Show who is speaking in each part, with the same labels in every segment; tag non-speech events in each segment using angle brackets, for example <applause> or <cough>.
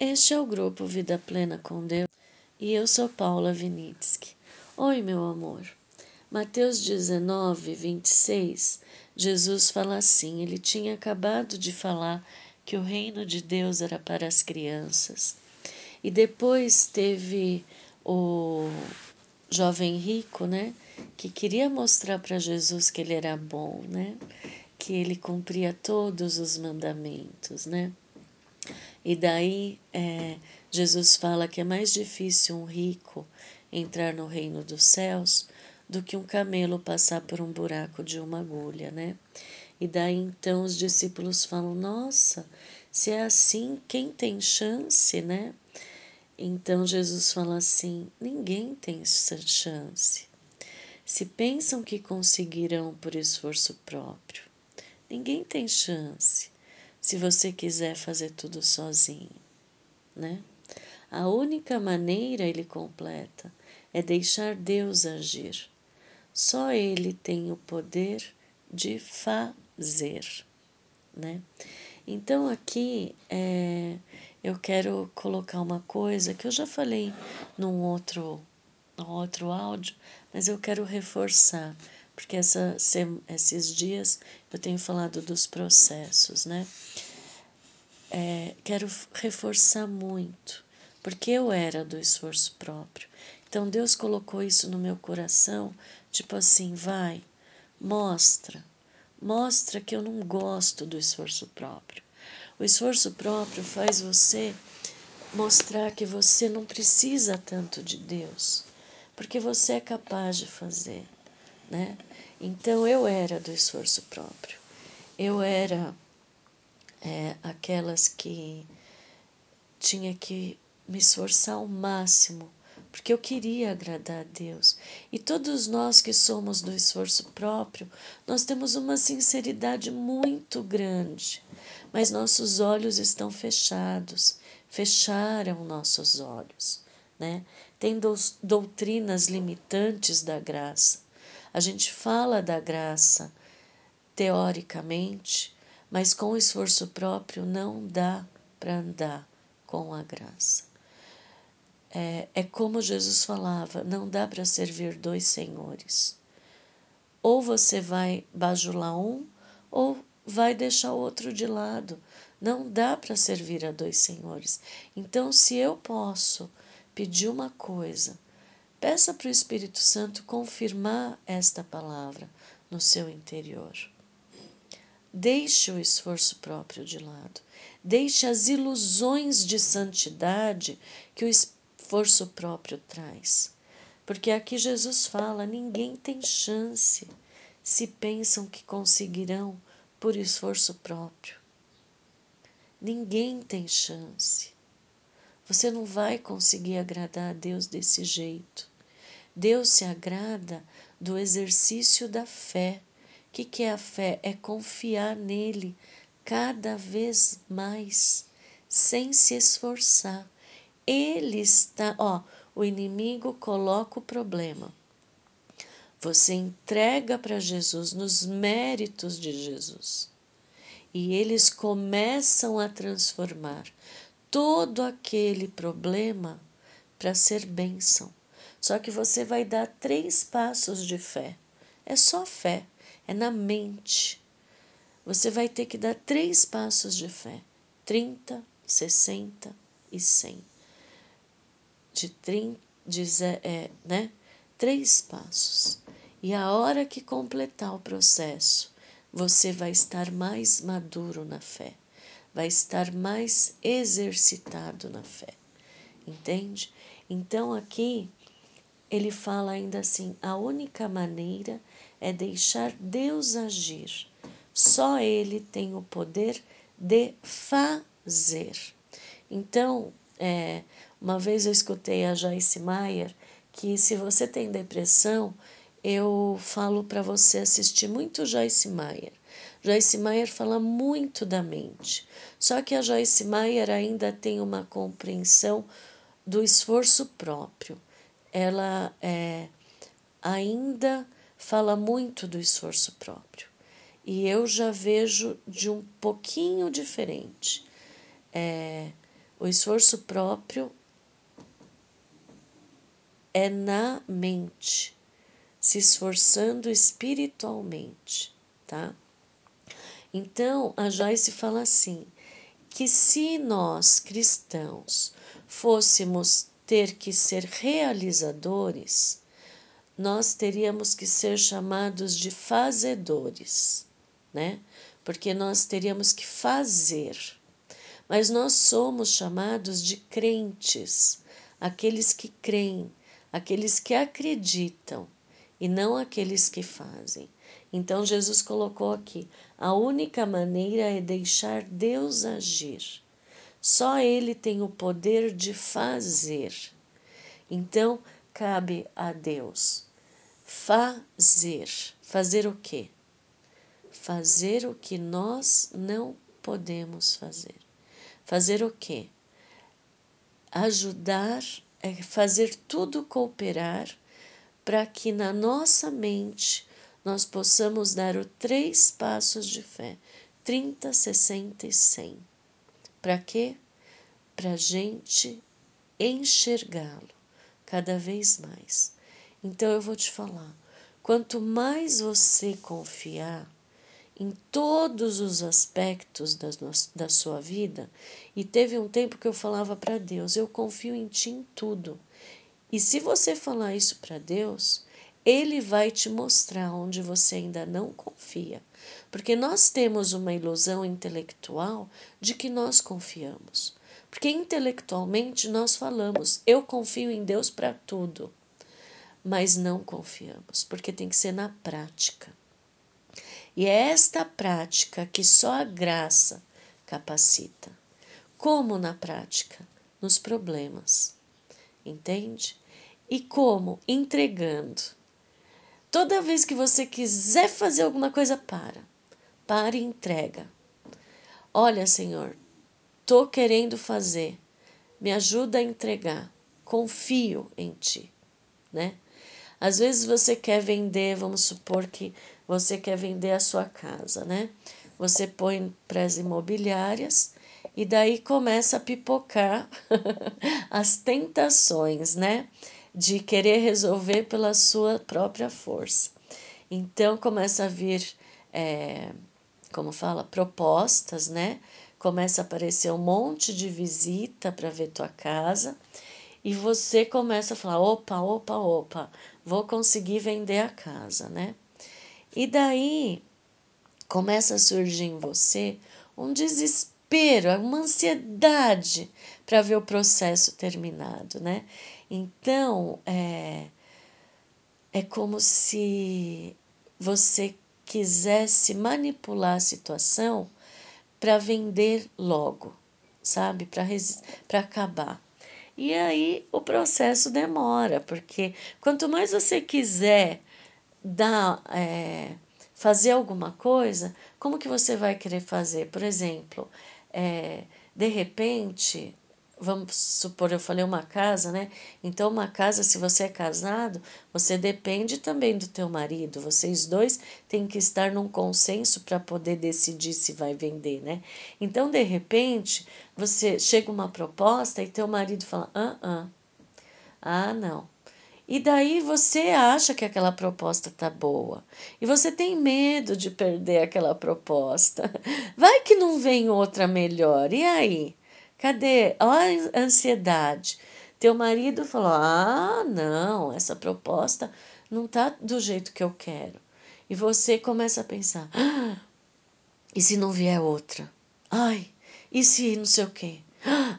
Speaker 1: Este é o grupo Vida Plena com Deus e eu sou Paula Vinitsky. Oi, meu amor. Mateus 19, 26, Jesus fala assim: ele tinha acabado de falar que o reino de Deus era para as crianças. E depois teve o jovem rico, né, que queria mostrar para Jesus que ele era bom, né, que ele cumpria todos os mandamentos, né. E daí é, Jesus fala que é mais difícil um rico entrar no reino dos céus do que um camelo passar por um buraco de uma agulha, né? E daí então os discípulos falam: Nossa, se é assim, quem tem chance, né? Então Jesus fala assim: ninguém tem chance. Se pensam que conseguirão por esforço próprio, ninguém tem chance se você quiser fazer tudo sozinho, né? A única maneira, ele completa, é deixar Deus agir. Só Ele tem o poder de fazer, né? Então aqui é, eu quero colocar uma coisa que eu já falei num outro, num outro áudio, mas eu quero reforçar, porque essa, esses dias eu tenho falado dos processos, né? é, quero reforçar muito, porque eu era do esforço próprio. Então Deus colocou isso no meu coração, tipo assim, vai, mostra, mostra que eu não gosto do esforço próprio. O esforço próprio faz você mostrar que você não precisa tanto de Deus, porque você é capaz de fazer, né? Então eu era do esforço próprio. Eu era é, aquelas que tinha que me esforçar ao máximo, porque eu queria agradar a Deus. E todos nós que somos do esforço próprio, nós temos uma sinceridade muito grande, mas nossos olhos estão fechados, fecharam nossos olhos, né? Tem doutrinas limitantes da graça. A gente fala da graça teoricamente, mas com esforço próprio não dá para andar com a graça. É, é como Jesus falava: não dá para servir dois senhores. Ou você vai bajular um, ou vai deixar o outro de lado. Não dá para servir a dois senhores. Então, se eu posso pedir uma coisa, peça para o Espírito Santo confirmar esta palavra no seu interior. Deixe o esforço próprio de lado. Deixe as ilusões de santidade que o esforço próprio traz. Porque aqui Jesus fala: ninguém tem chance se pensam que conseguirão por esforço próprio. Ninguém tem chance. Você não vai conseguir agradar a Deus desse jeito. Deus se agrada do exercício da fé o que, que é a fé? É confiar nele cada vez mais, sem se esforçar. Ele está, ó, o inimigo coloca o problema. Você entrega para Jesus nos méritos de Jesus. E eles começam a transformar todo aquele problema para ser bênção. Só que você vai dar três passos de fé. É só fé é na mente. Você vai ter que dar três passos de fé: 30, 60 e 100. De 30, de, é, né? Três passos. E a hora que completar o processo, você vai estar mais maduro na fé, vai estar mais exercitado na fé. Entende? Então aqui ele fala ainda assim: a única maneira é deixar Deus agir. Só Ele tem o poder de fazer. Então, é, uma vez eu escutei a Joyce Meyer que se você tem depressão, eu falo para você assistir muito Joyce Meyer. Joyce Meyer fala muito da mente. Só que a Joyce Meyer ainda tem uma compreensão do esforço próprio. Ela é, ainda fala muito do esforço próprio. E eu já vejo de um pouquinho diferente. É, O esforço próprio é na mente, se esforçando espiritualmente, tá? Então, a Joyce fala assim: que se nós cristãos fôssemos ter que ser realizadores, nós teríamos que ser chamados de fazedores, né? Porque nós teríamos que fazer. Mas nós somos chamados de crentes, aqueles que creem, aqueles que acreditam e não aqueles que fazem. Então Jesus colocou aqui: a única maneira é deixar Deus agir. Só Ele tem o poder de fazer. Então, cabe a Deus fazer. Fazer o quê? Fazer o que nós não podemos fazer. Fazer o quê? Ajudar, é fazer tudo cooperar para que na nossa mente nós possamos dar os três passos de fé: 30, 60 e 100. Para quê? Para a gente enxergá-lo cada vez mais. Então eu vou te falar: quanto mais você confiar em todos os aspectos da, da sua vida, e teve um tempo que eu falava para Deus: eu confio em Ti em tudo. E se você falar isso para Deus, Ele vai te mostrar onde você ainda não confia. Porque nós temos uma ilusão intelectual de que nós confiamos. Porque intelectualmente nós falamos, eu confio em Deus para tudo. Mas não confiamos, porque tem que ser na prática. E é esta prática que só a graça capacita. Como na prática? Nos problemas. Entende? E como? Entregando. Toda vez que você quiser fazer alguma coisa, para. Para e entrega. Olha, Senhor, estou querendo fazer. Me ajuda a entregar. Confio em Ti, né? Às vezes você quer vender, vamos supor que você quer vender a sua casa, né? Você põe para as imobiliárias e daí começa a pipocar <laughs> as tentações, né? De querer resolver pela sua própria força. Então começa a vir, é, como fala, propostas, né? começa a aparecer um monte de visita para ver tua casa e você começa a falar: opa, opa, opa, vou conseguir vender a casa, né? E daí começa a surgir em você um desespero, uma ansiedade para ver o processo terminado, né? Então, é, é como se você quisesse manipular a situação para vender logo, sabe? Para acabar. E aí o processo demora, porque quanto mais você quiser dar, é, fazer alguma coisa, como que você vai querer fazer? Por exemplo, é, de repente, vamos supor, eu falei uma casa, né? Então, uma casa, se você é casado, você depende também do teu marido. Vocês dois têm que estar num consenso para poder decidir se vai vender, né? Então, de repente, você chega uma proposta e teu marido fala: "Ah, ah. Ah, não. E daí você acha que aquela proposta tá boa. E você tem medo de perder aquela proposta. Vai que não vem outra melhor. E aí? Cadê? Olha a ansiedade. Teu marido falou: Ah, não, essa proposta não tá do jeito que eu quero. E você começa a pensar: ah, e se não vier outra? Ai, e se não sei o quê?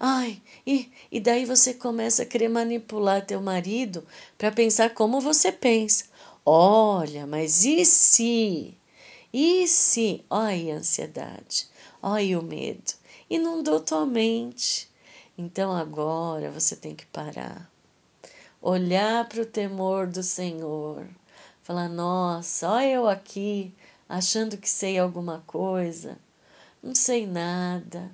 Speaker 1: Ai, e, e daí você começa a querer manipular teu marido para pensar como você pensa. Olha, mas e se? E se? Olha a ansiedade, olha o medo inundou tua mente. Então agora você tem que parar, olhar para o temor do Senhor, falar: nossa, olha eu aqui achando que sei alguma coisa, não sei nada.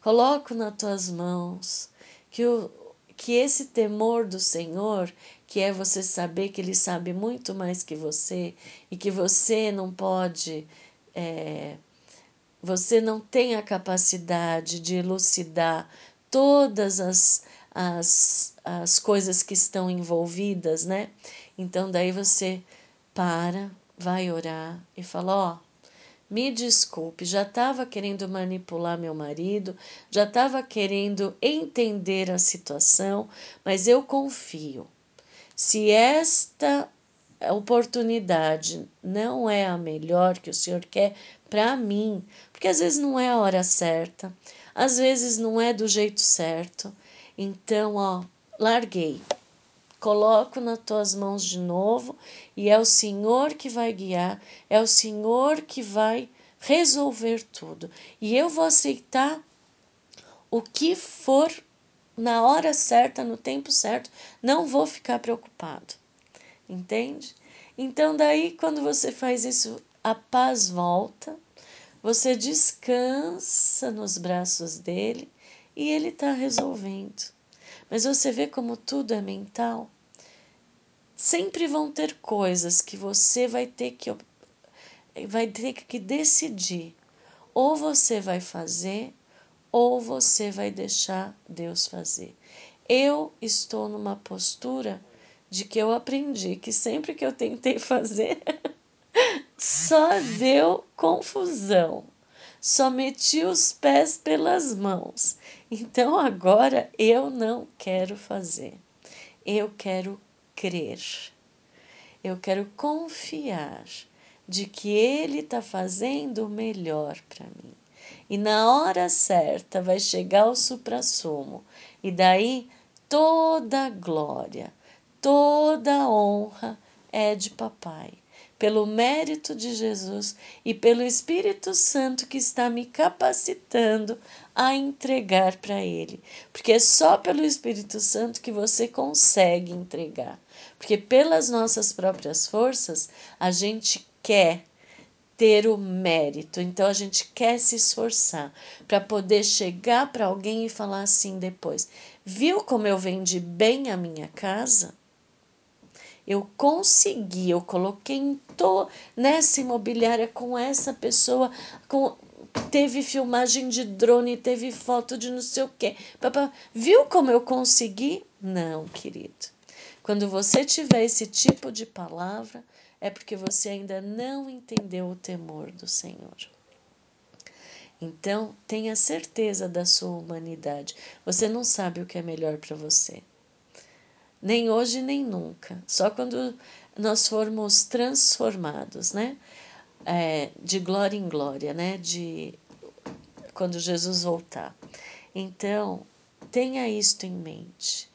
Speaker 1: Coloco nas tuas mãos que, o, que esse temor do Senhor, que é você saber que Ele sabe muito mais que você e que você não pode. É, você não tem a capacidade de elucidar todas as, as, as coisas que estão envolvidas, né? Então, daí você para, vai orar e fala: Ó, oh, me desculpe, já estava querendo manipular meu marido, já estava querendo entender a situação, mas eu confio. Se esta oportunidade não é a melhor que o Senhor quer para mim, porque às vezes não é a hora certa, às vezes não é do jeito certo. Então, ó, larguei. Coloco nas tuas mãos de novo e é o Senhor que vai guiar, é o Senhor que vai resolver tudo. E eu vou aceitar o que for na hora certa, no tempo certo, não vou ficar preocupado. Entende? Então, daí, quando você faz isso, a paz volta, você descansa nos braços dele e ele está resolvendo. Mas você vê como tudo é mental? Sempre vão ter coisas que você vai ter que vai ter que decidir. Ou você vai fazer ou você vai deixar Deus fazer. Eu estou numa postura de que eu aprendi que sempre que eu tentei <laughs> fazer, só deu confusão, só meti os pés pelas mãos. Então agora eu não quero fazer, eu quero crer, eu quero confiar de que Ele está fazendo o melhor para mim. E na hora certa vai chegar o suprassumo, e daí toda glória, toda honra é de papai, pelo mérito de Jesus e pelo Espírito Santo que está me capacitando a entregar para Ele. Porque é só pelo Espírito Santo que você consegue entregar. Porque pelas nossas próprias forças, a gente quer ter o mérito. Então a gente quer se esforçar para poder chegar para alguém e falar assim depois: Viu como eu vendi bem a minha casa? Eu consegui, eu coloquei em to, nessa imobiliária com essa pessoa, com teve filmagem de drone, teve foto de não sei o quê. Papá, viu como eu consegui? Não, querido. Quando você tiver esse tipo de palavra, é porque você ainda não entendeu o temor do Senhor. Então, tenha certeza da sua humanidade. Você não sabe o que é melhor para você nem hoje nem nunca, só quando nós formos transformados, né? É, de glória em glória, né? De quando Jesus voltar. Então, tenha isto em mente.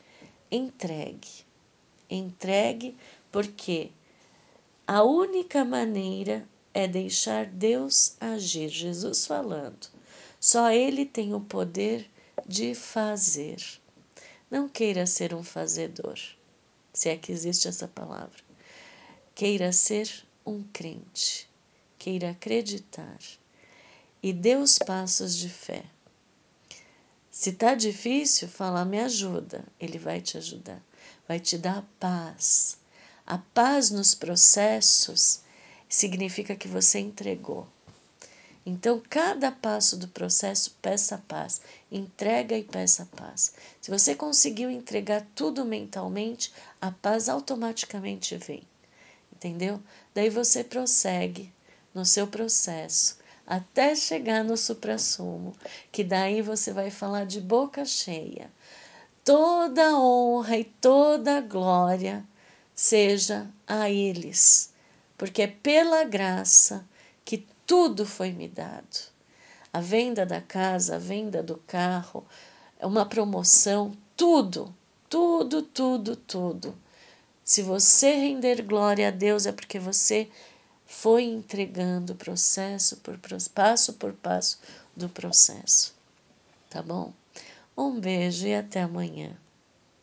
Speaker 1: Entregue. Entregue, porque a única maneira é deixar Deus agir. Jesus falando. Só Ele tem o poder de fazer. Não queira ser um fazedor, se é que existe essa palavra. Queira ser um crente, queira acreditar e dê os passos de fé. Se está difícil, fala, me ajuda. Ele vai te ajudar, vai te dar paz. A paz nos processos significa que você entregou. Então, cada passo do processo, peça paz, entrega e peça paz. Se você conseguiu entregar tudo mentalmente, a paz automaticamente vem. Entendeu? Daí você prossegue no seu processo até chegar no suprassumo, que daí você vai falar de boca cheia. Toda honra e toda glória seja a eles, porque é pela graça que tudo foi me dado. A venda da casa, a venda do carro, uma promoção, tudo, tudo, tudo, tudo. Se você render glória a Deus é porque você foi entregando processo por passo por passo do processo. Tá bom? Um beijo e até amanhã.